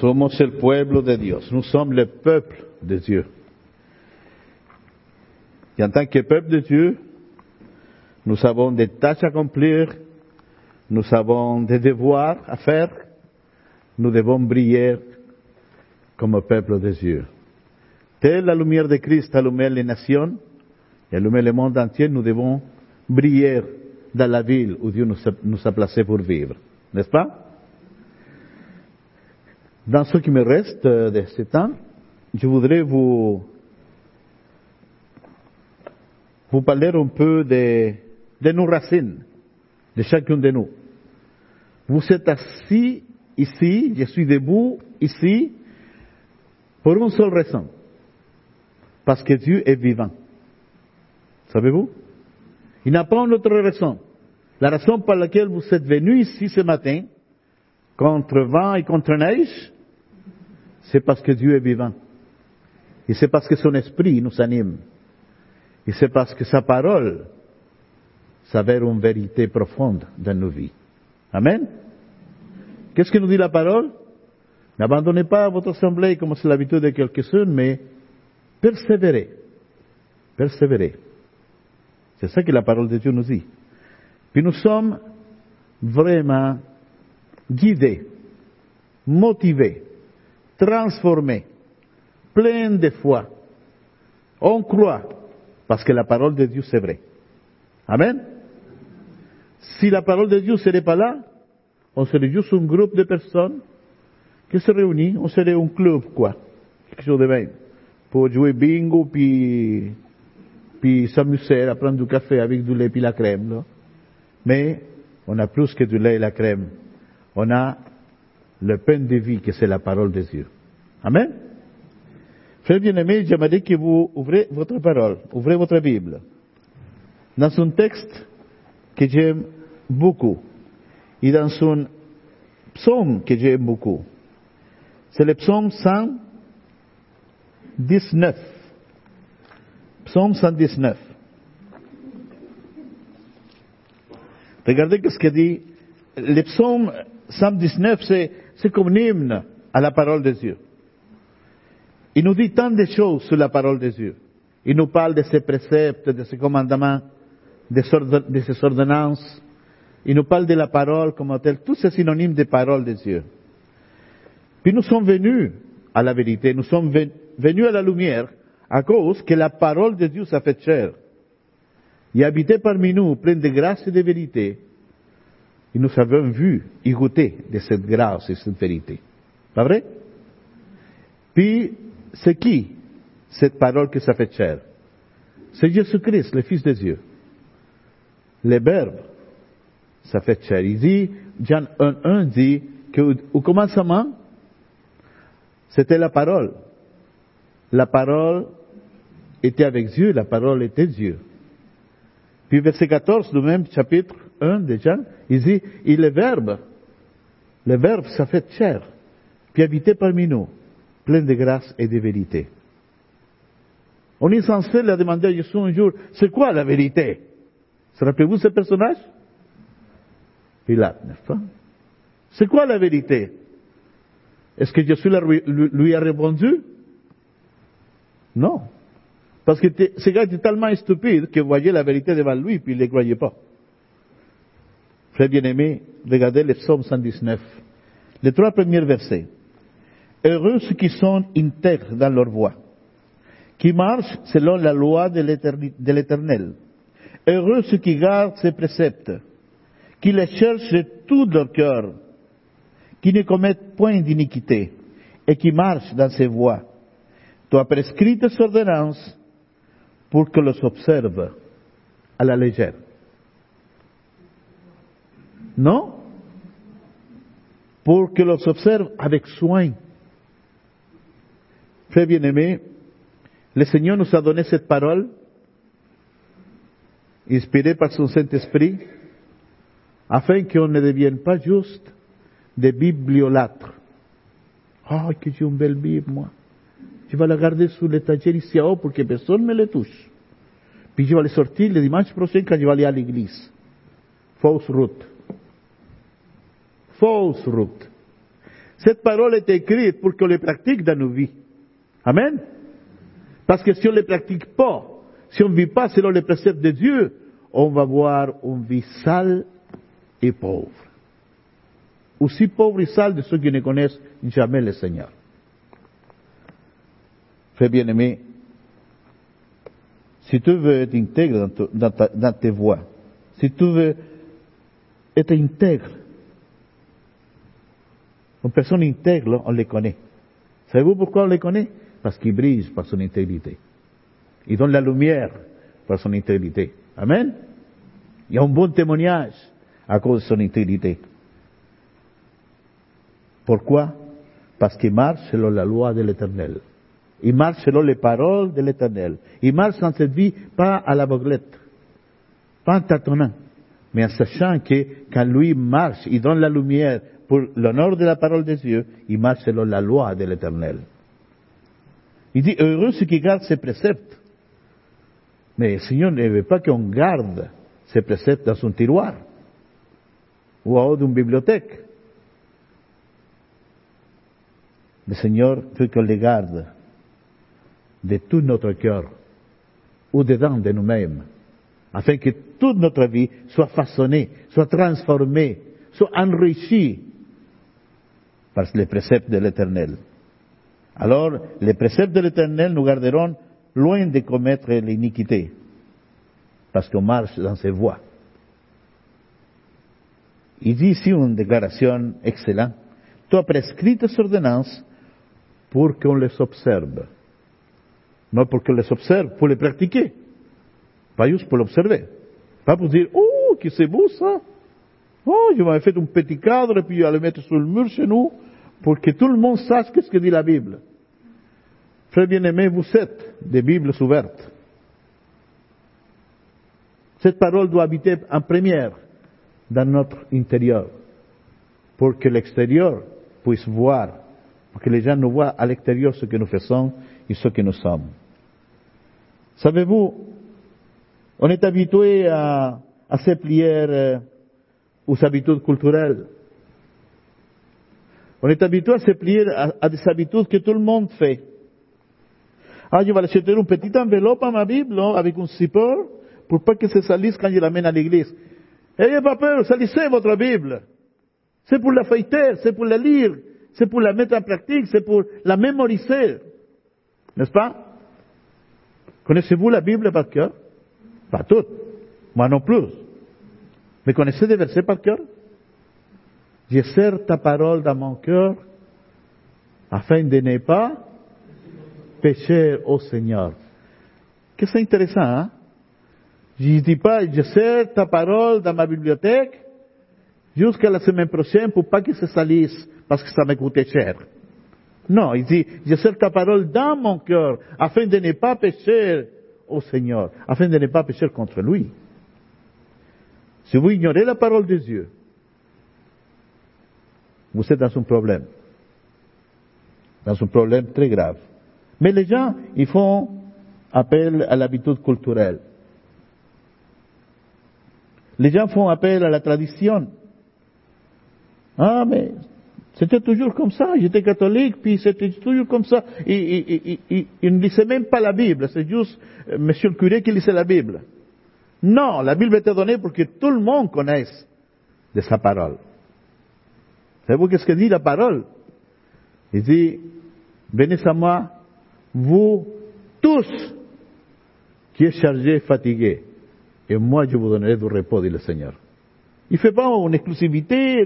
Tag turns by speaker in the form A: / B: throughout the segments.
A: Somos el pueblo de Dios. Nous sommes le peuple de Dieu. Et en tant que peuple de Dieu, nous avons des tâches à accomplir, nous avons des devoirs à faire, nous devons briller comme peuple de Dieu. Telle la lumière de Christ allumait les nations et allumait le monde entier, nous devons briller dans la ville où Dieu nous a, nous a placés pour vivre. N'est-ce pas? Dans ce qui me reste de ce temps, je voudrais vous, vous parler un peu de, de nos racines, de chacun de nous. Vous êtes assis ici, je suis debout ici, pour une seule raison. Parce que Dieu est vivant. Savez-vous? Il n'y a pas une autre raison. La raison par laquelle vous êtes venu ici ce matin, contre vent et contre neige, c'est parce que Dieu est vivant. Et c'est parce que son esprit nous anime. Et c'est parce que sa parole s'avère une vérité profonde dans nos vies. Amen. Qu'est-ce que nous dit la parole? N'abandonnez pas votre assemblée comme c'est l'habitude de quelques-uns, mais persévérez. Persévérez. C'est ça que la parole de Dieu nous dit. Puis nous sommes vraiment guidés, motivés, transformés, pleins de foi. On croit parce que la parole de Dieu c'est vrai. Amen. Si la parole de Dieu ne serait pas là, on serait juste un groupe de personnes qui se réunissent, on serait un club, quoi. Quelque chose de même. Pour jouer bingo, puis, puis s'amuser à prendre du café avec du lait et la crème, là. Mais on a plus que du lait et la crème. On a le pain de vie que c'est la parole de Dieu. Amen. Frère bien-aimé, j'aimerais que vous ouvrez votre parole, ouvrez votre Bible. Dans un texte que j'aime beaucoup, et dans un psaume que j'aime beaucoup. C'est le psaume 119. Psaume 119. Regardez ce que dit. Le psaume 119, c'est, c'est comme un hymne à la parole de Dieu. Il nous dit tant de choses sur la parole de Dieu. Il nous parle de ses préceptes, de ses commandements, de ses ordonnances. Il nous parle de la parole comme telle. Tout c'est synonyme de parole de Dieu. Puis nous sommes venus à la vérité, nous sommes venus à la lumière à cause que la parole de Dieu s'est fait chair. Et habité parmi nous, plein de grâce et de vérité. Et nous avons vu et goûté de cette grâce et cette vérité. Pas vrai? Puis, c'est qui cette parole qui s'est fait chair? C'est Jésus-Christ, le Fils de Dieu. Le Verbe s'est fait chair. Il dit, Jean 1.1 dit qu'au commencement, c'était la parole. La parole était avec Dieu, la parole était Dieu. Puis verset 14 du même chapitre 1 de Jean, il dit, est verbe. Le verbe, ça fait chair, puis habité parmi nous, plein de grâce et de vérité. On est censé leur demander à Jésus un jour, c'est quoi la vérité? Se rappelez-vous ce personnage? Pilate, n'est-ce pas? C'est quoi la vérité? Est-ce que Jésus lui a répondu? Non. Parce que ce gars était tellement stupide qu'il voyait la vérité devant lui, puis il ne les croyait pas. Frère bien-aimé, regardez le psaume 119. Les trois premiers versets. Heureux ceux qui sont intègres dans leur voie, qui marchent selon la loi de l'éternel. Heureux ceux qui gardent ses préceptes, qui les cherchent de tout leur cœur, qui ne commettent point d'iniquité, et qui marchent dans ses voies. Tu as prescrit tes ordonnances pour que los observe à la légère. Non Pour que los observe avec soin. Frère bien-aimé, le Seigneur nous a donné cette parole, inspirée par son Saint-Esprit, afin qu'on ne devienne pas juste des bibliolâtres. Ah, que j'ai une belle Bible, moi. Je vais la garder sous l'étagère ici en haut pour que personne ne le touche. Puis je vais les sortir le dimanche prochain quand je vais aller à l'église. Fausse route. Fausse route. Cette parole est écrite pour qu'on les pratique dans nos vies. Amen. Parce que si on ne les pratique pas, si on ne vit pas selon les préceptes de Dieu, on va voir une vie sale et pauvre. Aussi pauvre et sale de ceux qui ne connaissent jamais le Seigneur. Frère bien-aimé, si tu veux être intègre dans, dans tes voies, si tu veux être intègre, une personne intègre, on les connaît. Savez-vous pourquoi on les connaît? Parce qu'ils brillent par son intégrité. Ils donnent la lumière par son intégrité. Amen? Il y a un bon témoignage à cause de son intégrité. Pourquoi? Parce qu'il marche selon la loi de l'Éternel. Il marche selon les paroles de l'Éternel. Il marche dans cette vie pas à la boglette, pas en tâtonnant, mais en sachant que quand lui marche, il donne la lumière pour l'honneur de la parole de Dieu, il marche selon la loi de l'Éternel. Il dit, heureux ceux qui gardent ses préceptes. Mais le Seigneur ne veut pas qu'on garde ses préceptes dans son tiroir ou en haut d'une bibliothèque. Le Seigneur veut qu'on les garde de tout notre cœur ou dedans de nous-mêmes, afin que toute notre vie soit façonnée, soit transformée, soit enrichie par les préceptes de l'Éternel. Alors, les préceptes de l'Éternel nous garderont loin de commettre l'iniquité, parce qu'on marche dans ses voies. Il dit ici une déclaration excellente. Tu as prescrit tes ordonnances pour qu'on les observe. Non pour qu'on les observe, pour les pratiquer. Pas juste pour l'observer. Pas pour dire, oh, que c'est beau ça. Oh, je m'avais fait un petit cadre et puis je vais le mettre sur le mur chez nous pour que tout le monde sache ce que dit la Bible. Frère bien-aimé, vous êtes des Bibles ouvertes. Cette parole doit habiter en première dans notre intérieur pour que l'extérieur puisse voir, pour que les gens nous voient à l'extérieur ce que nous faisons et ce que nous sommes. Savez-vous, on est habitué à, ces prières euh, aux habitudes culturelles. On est habitué à se plier à, des habitudes que tout le monde fait. Ah, je vais acheter une petite enveloppe à ma Bible avec un zipper pour pas que se salisse quand je l'amène à l'église. Ayez pas peur, salissez votre Bible. C'est pour la feuilleter, c'est pour la lire, c'est pour la mettre en pratique, c'est pour la mémoriser. N'est-ce pas? Connaissez-vous la Bible par cœur? Pas toute. Moi non plus. Mais connaissez des versets par cœur? Je serre ta parole dans mon cœur afin de ne pas pécher au Seigneur. Que c'est intéressant, hein? Je dis pas, je serre ta parole dans ma bibliothèque jusqu'à la semaine prochaine pour pas que se salisse parce que ça m'a coûté cher. Non, il dit, je serre ta parole dans mon cœur afin de ne pas pécher au Seigneur, afin de ne pas pécher contre lui. Si vous ignorez la parole de Dieu, vous êtes dans un problème. Dans un problème très grave. Mais les gens, ils font appel à l'habitude culturelle. Les gens font appel à la tradition. Ah, mais c'était toujours comme ça. J'étais catholique, puis c'était toujours comme ça. Ils, ne lisaient même pas la Bible. C'est juste euh, Monsieur le curé qui lisait la Bible. Non, la Bible était donnée pour que tout le monde connaisse de sa parole. Savez-vous qu'est-ce que dit la parole? Il dit, venez à moi, vous tous qui êtes chargés fatigués, et moi je vous donnerai du repos, dit le Seigneur. Il ne fait pas une exclusivité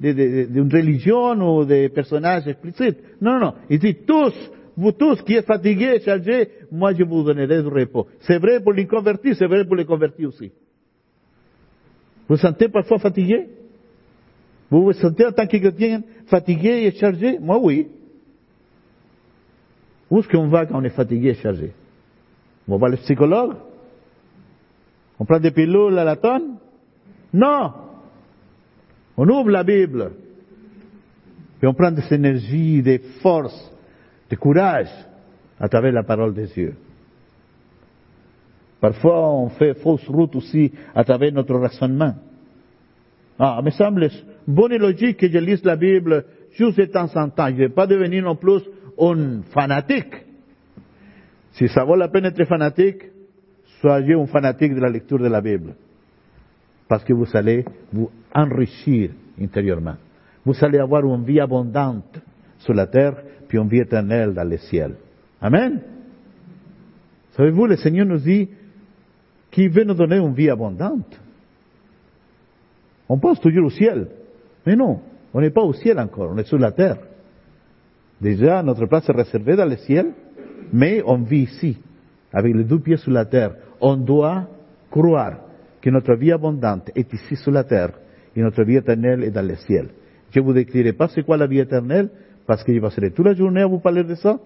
A: d'une religion ou des personnages explicites. Non, non, non. Il dit tous vous tous qui êtes fatigués, chargés, moi je vous donnerai du repos. C'est vrai pour les convertis, c'est vrai pour les convertis aussi. Vous vous sentez parfois fatigué Vous vous sentez en tant que chrétien fatigué et chargé? Moi oui. Où est-ce qu'on va quand on est fatigué et chargé? On va le psychologue? On prend des pilules à la tonne? Non On ouvre la Bible. Et on prend des énergies, des forces de courage à travers la parole de Dieu. Parfois, on fait fausse route aussi à travers notre raisonnement. Ah, me semble bon et logique que je lise la Bible juste de temps en temps. Je ne vais pas devenir non plus un fanatique. Si ça vaut la peine d'être fanatique, soyez un fanatique de la lecture de la Bible. Parce que vous allez vous enrichir intérieurement. Vous allez avoir une vie abondante sur la terre, puis une vie éternelle dans le ciel. Amen. Savez-vous, le Seigneur nous dit qu'il veut nous donner une vie abondante. On pense toujours au ciel. Mais non, on n'est pas au ciel encore, on est sur la terre. Déjà, notre place est réservée dans le ciel, mais on vit ici, avec les deux pieds sur la terre. On doit croire que notre vie abondante est ici sur la terre et notre vie éternelle est dans le ciel. Je ne vous décrirai pas c'est quoi la vie éternelle, parce que je passerai toute la journée à vous parler de ça,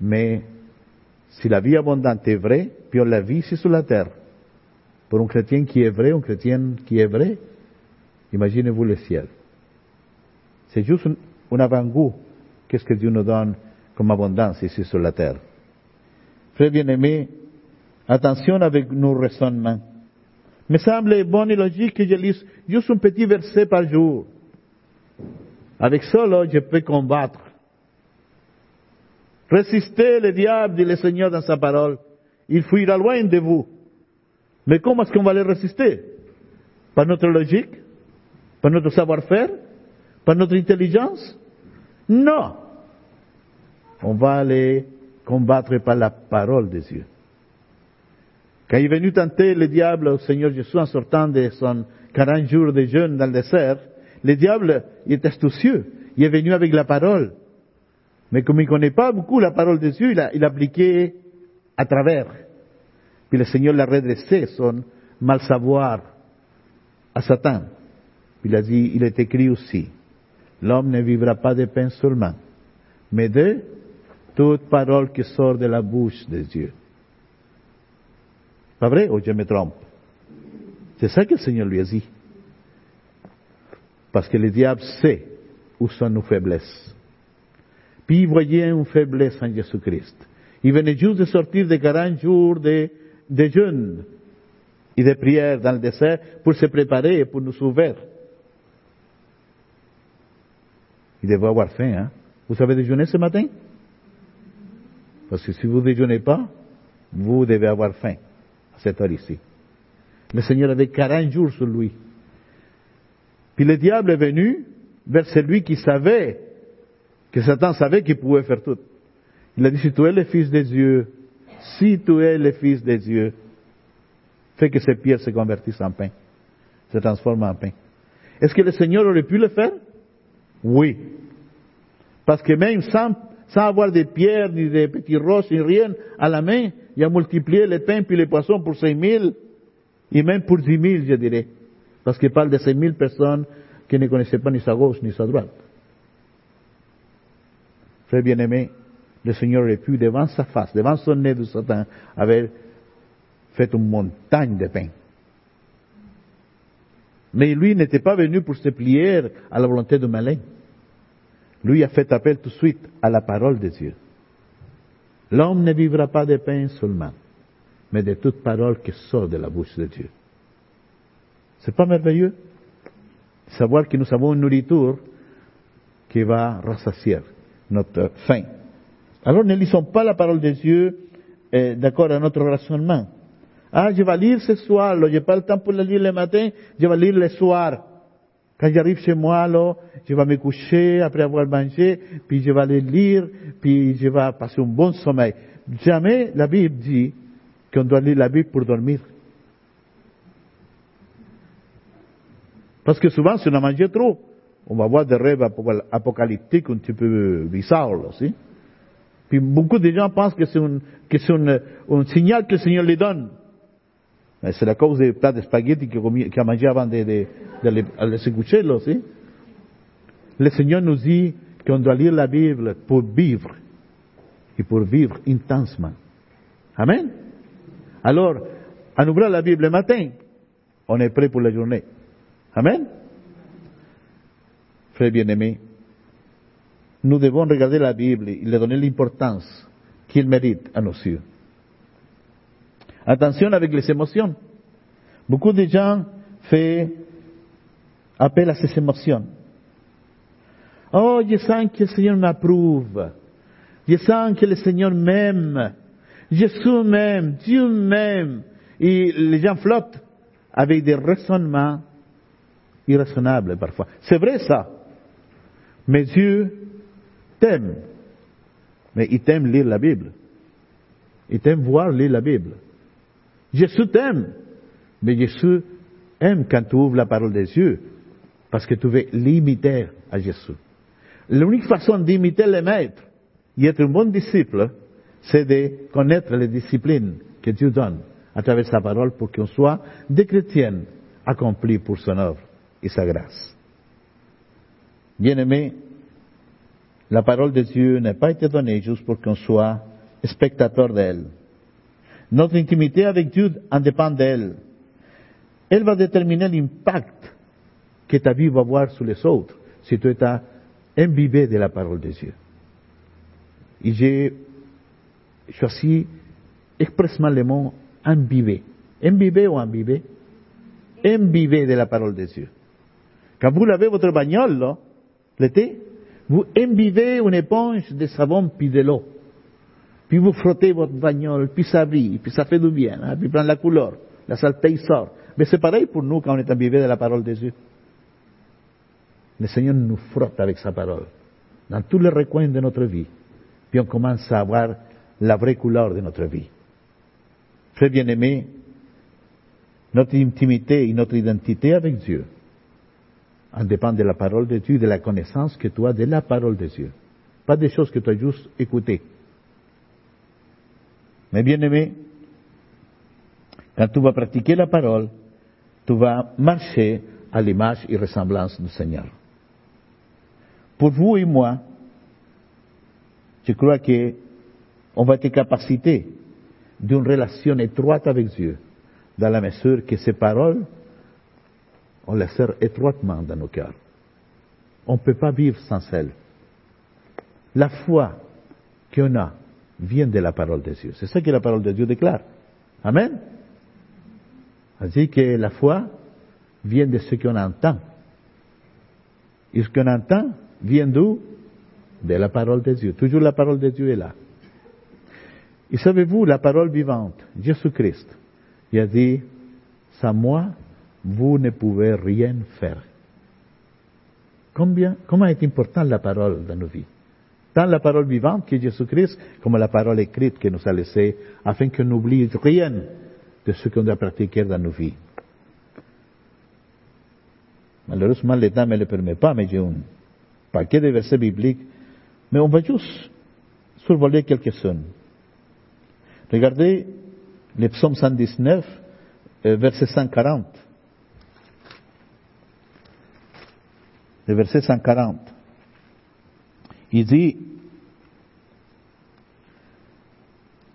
A: mais si la vie abondante est vraie, puis on la vit ici sur la terre, pour un chrétien qui est vrai, un chrétien qui est vrai, imaginez-vous le ciel. C'est juste un, avant-goût qu'est-ce que Dieu nous donne comme abondance ici sur la terre? Frère bien-aimé, attention avec nos raisonnements. Me semble bon et logique que je lise juste un petit verset par jour. Avec cela, je peux combattre. Résistez le diable, dit le Seigneur dans sa parole. Il fuira loin de vous. Mais comment est-ce qu'on va le résister? Par notre logique? Par notre savoir-faire? Par notre intelligence? Non. On va les combattre par la parole de Dieu. Quand il est venu tenter le diable au Seigneur Jésus en sortant de son 40 jours de jeûne dans le désert, le diable est astucieux. Il est venu avec la parole. Mais comme il ne connaît pas beaucoup la parole de Dieu, il a, il appliqué à travers. Puis le Seigneur l'a redressé son mal savoir à Satan. Il a dit, il est écrit aussi, l'homme ne vivra pas de pain seulement, mais de toute parole qui sort de la bouche de Dieu. Pas vrai ou je me trompe? C'est ça que le Seigneur lui a dit. Parce que le diable sait où sont nos faiblesses. Puis il voyait une faiblesse en Jésus-Christ. Il venait juste de sortir de 40 jours de, de jeûne et de prière dans le désert pour se préparer et pour nous sauver. Il devait avoir faim, hein. Vous avez déjeuné ce matin? Parce que si vous ne déjeunez pas, vous devez avoir faim à cette heure ici. Le Seigneur avait 40 jours sur lui. Puis le diable est venu vers celui qui savait, que Satan savait qu'il pouvait faire tout. Il a dit, si tu es le Fils de Dieu, si tu es le Fils de Dieu, fais que ces pierres se convertissent en pain, se transforment en pain. Est-ce que le Seigneur aurait pu le faire? Oui. Parce que même sans, sans avoir des pierres, ni des petits roches, ni rien à la main, il a multiplié les pains puis les poissons pour cinq mille, et même pour dix mille, je dirais. Parce qu'il parle de cinq mille personnes qui ne connaissaient pas ni sa gauche ni sa droite. Frère bien-aimé, le Seigneur aurait pu, devant sa face, devant son nez de Satan, avoir fait une montagne de pain. Mais lui n'était pas venu pour se plier à la volonté du malin. Lui a fait appel tout de suite à la parole de Dieu. L'homme ne vivra pas de pain seulement, mais de toute parole qui sort de la bouche de Dieu. C'est pas merveilleux? Savoir que nous avons une nourriture qui va rassasier notre faim. Alors ne lisons pas la parole de Dieu eh, d'accord à notre raisonnement. Ah, je vais lire ce soir, je n'ai pas le temps pour le lire le matin, je vais lire le soir. Quand j'arrive chez moi, je vais me coucher après avoir mangé, puis je vais le lire, puis je vais passer un bon sommeil. Jamais la Bible dit qu'on doit lire la Bible pour dormir. Parce que souvent, si on a mangé trop, on va avoir des rêves apocalyptiques un petit peu bizarres aussi. Puis beaucoup de gens pensent que c'est un, que c'est un, un, signal que le Seigneur les donne. C'est la cause des plats de spaghetti qu'il a mangé avant de, de, de. Le Seigneur nous dit qu'on doit lire la Bible pour vivre et pour vivre intensement. Amen. Alors, en ouvrant la Bible le matin, on est prêt pour la journée. Amen. Frère bien-aimé, nous devons regarder la Bible et lui donner l'importance qu'il mérite à nos yeux. Attention avec les émotions. Beaucoup de gens font appel à ces émotions. Oh, je sens que le Seigneur m'approuve. Je sens que le Seigneur m'aime. Jésus m'aime. Dieu m'aime. Et les gens flottent avec des raisonnements irraisonnables parfois. C'est vrai ça. Mais Dieu t'aime. Mais il t'aime lire la Bible. Il t'aime voir lire la Bible. Jésus t'aime. Mais Jésus aime quand tu ouvres la parole des Dieu. Parce que tu veux l'imiter à Jésus. L'unique façon d'imiter le maître et être un bon disciple, c'est de connaître les disciplines que Dieu donne à travers sa parole pour qu'on soit des chrétiens accomplis pour son œuvre et sa grâce. Bien-aimés, la parole de Dieu n'a pas été donnée juste pour qu'on soit spectateur d'elle. Notre intimité avec Dieu en dépend d'elle. Elle va déterminer l'impact que ta vie va avoir sur les autres si tu es imbibé de la parole de Dieu. Et j'ai choisi expressément le mot imbibé. Imbibé ou imbibé? Imbibé de la parole de Dieu. Quand vous lavez votre bagnole, l'été, vous imbibez une éponge de savon puis de l'eau. Puis vous frottez votre bagnole, puis ça brille, puis ça fait du bien, hein, puis prend la couleur, la saleté sort. Mais c'est pareil pour nous quand on est imbibé de la parole de Dieu. Le Seigneur nous frotte avec sa parole dans tous les recoins de notre vie. Puis on commence à avoir la vraie couleur de notre vie. Très bien aimé, notre intimité et notre identité avec Dieu en dépend de la parole de Dieu, de la connaissance que tu as de la parole de Dieu. Pas des choses que tu as juste écoutées. Mais bien aimé, quand tu vas pratiquer la parole, tu vas marcher à l'image et ressemblance du Seigneur. Pour vous et moi, je crois que on va être capacité d'une relation étroite avec Dieu, dans la mesure que ces paroles, on les sert étroitement dans nos cœurs. On ne peut pas vivre sans elles. La foi qu'on a vient de la parole de Dieu. C'est ça que la parole de Dieu déclare. Amen. Dit que la foi vient de ce qu'on entend. Et ce qu'on entend vient d'où De la parole de Dieu. Toujours la parole de Dieu est là. Et savez-vous, la parole vivante, Jésus-Christ, il a dit, sans moi, vous ne pouvez rien faire. Combien, comment est importante la parole dans nos vies? Tant la parole vivante que Jésus-Christ, comme la parole écrite qu'il nous a laissée, afin qu'on n'oublie rien de ce qu'on doit pratiquer dans nos vies. Malheureusement, l'État ne le permet pas, mais j'ai un paquet de versets bibliques, mais on va juste survoler quelques-uns. Regardez le psaume 119, euh, verset 140. Le verset 140. Il dit,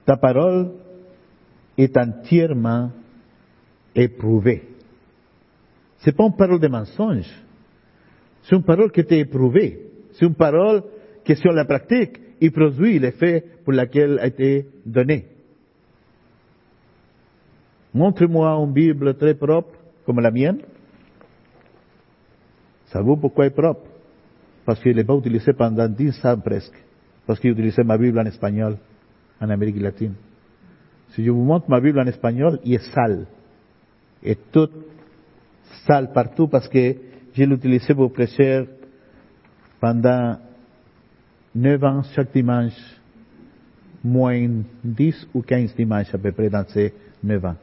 A: ta parole est entièrement éprouvée. C'est pas une parole de mensonge. C'est une parole qui était éprouvée. C'est une parole qui, sur la pratique, il produit l'effet pour lequel a été donnée. Montre-moi une Bible très propre, comme la mienne. Savez-vous pourquoi elle est propre Parce qu'il n'est pas utilisé pendant dix ans presque. Parce qu'il utilisait ma Bible en espagnol, en Amérique latine. Si je vous montre ma Bible en espagnol, il est sale. Et tout sale partout parce que je l'utilisais pour prêcher pendant neuf ans chaque dimanche, moins dix ou quinze dimanches à peu près dans ces neuf ans.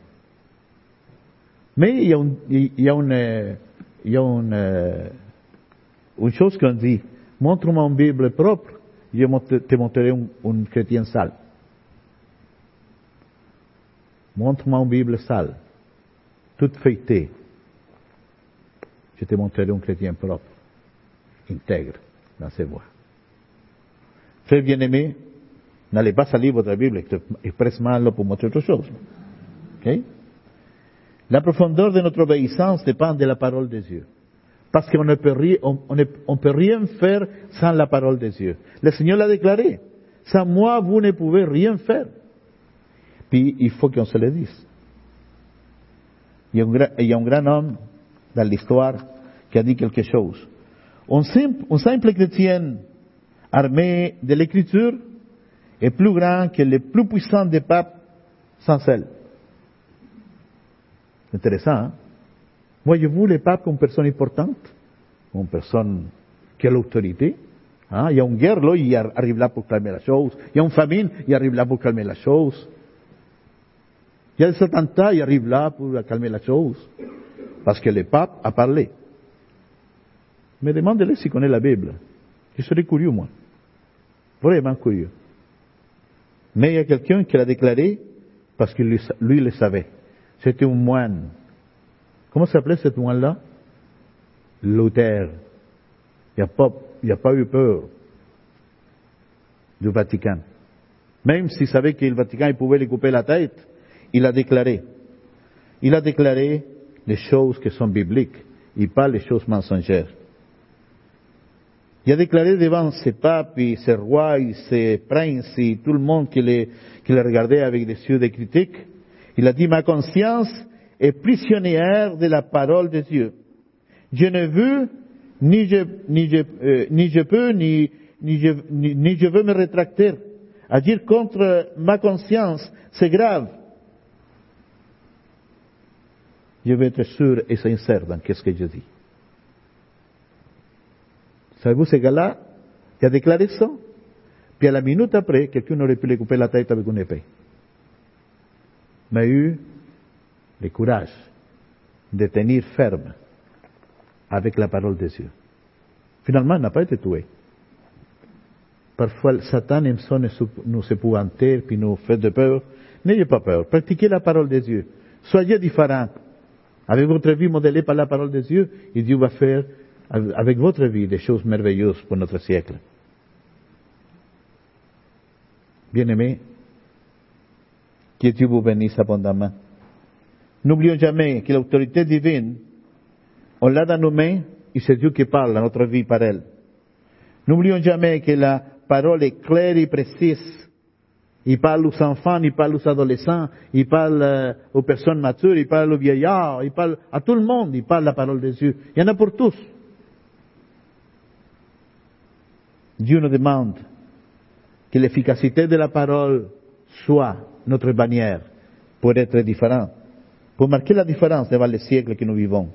A: Mais il y a, il y a une, il y a une, une chose qu'on dit, montre-moi une Bible propre, je te montrerai un, chrétien sale. Montre-moi une Bible sale, toute feuilletée. Je te montrerai un chrétien propre, intègre dans ses voies. Frère bien-aimé, n'allez pas salir votre Bible expressément pour montrer autre chose. La profondeur de notre obéissance dépend de la parole de Dieu. Parce qu'on ne peut rien, faire sans la parole de Dieu. Le Seigneur l'a déclaré. Sans moi, vous ne pouvez rien faire. Puis il faut qu'on se le dise. Il y, a un, grand homme dans l'histoire qui a dit quelque chose. Un simple, chrétien armé de l'écriture est plus grand que le plus puissant des papes sans celle. Intéressant, hein? Voyez-vous les papes comme personne importante, comme personne qui a l'autorité. Hein? Il y a une guerre, là, il arrive là pour calmer la chose. Il y a une famine, il arrive là pour calmer la chose. Il y a des attentats, il arrive là pour calmer la chose. Parce que le pape a parlé. Mais demandez-le s'il connaît la Bible. Je serais curieux, moi. Vraiment curieux. Mais il y a quelqu'un qui l'a déclaré parce que lui le savait. C'était un moine. Comment s'appelait ce moine-là Luther. Il n'y a, pas eu peur du Vatican. Même s'il savait que le Vatican pouvait lui couper la tête, il a déclaré. Il a déclaré les choses qui sont bibliques et pas les choses mensongères. Il a déclaré devant ses papes et ses rois et ses princes et tout le monde qui le, qui regardait avec des yeux de critique, il a dit, ma conscience est prisonnière de la parole de Dieu. Je ne veux, ni je, ni je, euh, ni je peux, ni, ni, je, ni, je veux me rétracter. Dire contre ma conscience, c'est grave. Je veux être sûr et sincère dans ce que je dis. Savez-vous ce gars-là? Qui a déclaré ça Puis à la minute après, quelqu'un aurait pu lui couper la tête avec une épée. Mais eu le courage de tenir ferme avec la parole de Dieu. Finalement, il n'a pas été tué. Parfois, Satan aime ça nous épouvanter, puis nous faire de peur. N'ayez pas peur. Pratiquez la parole de Dieu. Soyez différents. Avec votre vie modélée par la parole de Dieu, et Dieu va faire avec votre vie des choses merveilleuses pour notre siècle. Bien-aimés, que Dieu vous bénisse abondamment. N'oublions jamais que l'autorité divine, on l'a dans nos mains et c'est Dieu qui parle dans notre vie par elle. N'oublions jamais que la parole est claire et précise. Il parle aux enfants, il parle aux adolescents, il parle euh, aux personnes matures, il parle aux vieillards, il parle à tout le monde, il parle la parole de Dieu. Il y en a pour tous. Dieu nous demande que l'efficacité de la parole soit notre bannière pour être différent, pour marquer la différence devant les siècles que nous vivons.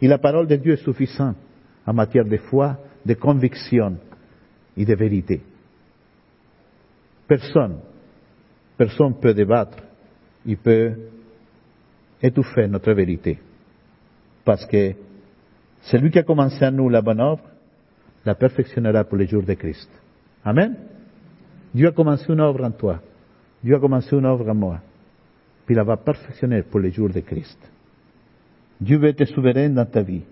A: Et la parole de Dieu est suffisante en matière de foi, de conviction et de vérité. Personne, personne peut débattre, il peut étouffer notre vérité. Parce que celui qui a commencé à nous la bonne œuvre, la perfectionnera pour les jours de Christ. Amen. Dieu a commencé une œuvre en toi. Dieu a commencé une œuvre en moi. Puis la va perfectionner pour les jours de Christ. Dieu veut être souverain dans ta vie.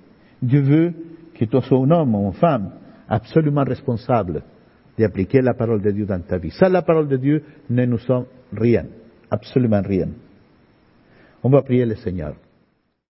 A: Dieu veut que tu sois un homme ou une femme absolument responsable d'appliquer la parole de Dieu dans ta vie. Sans la parole de Dieu, ne nous sommes rien, absolument rien. On va prier le Seigneur.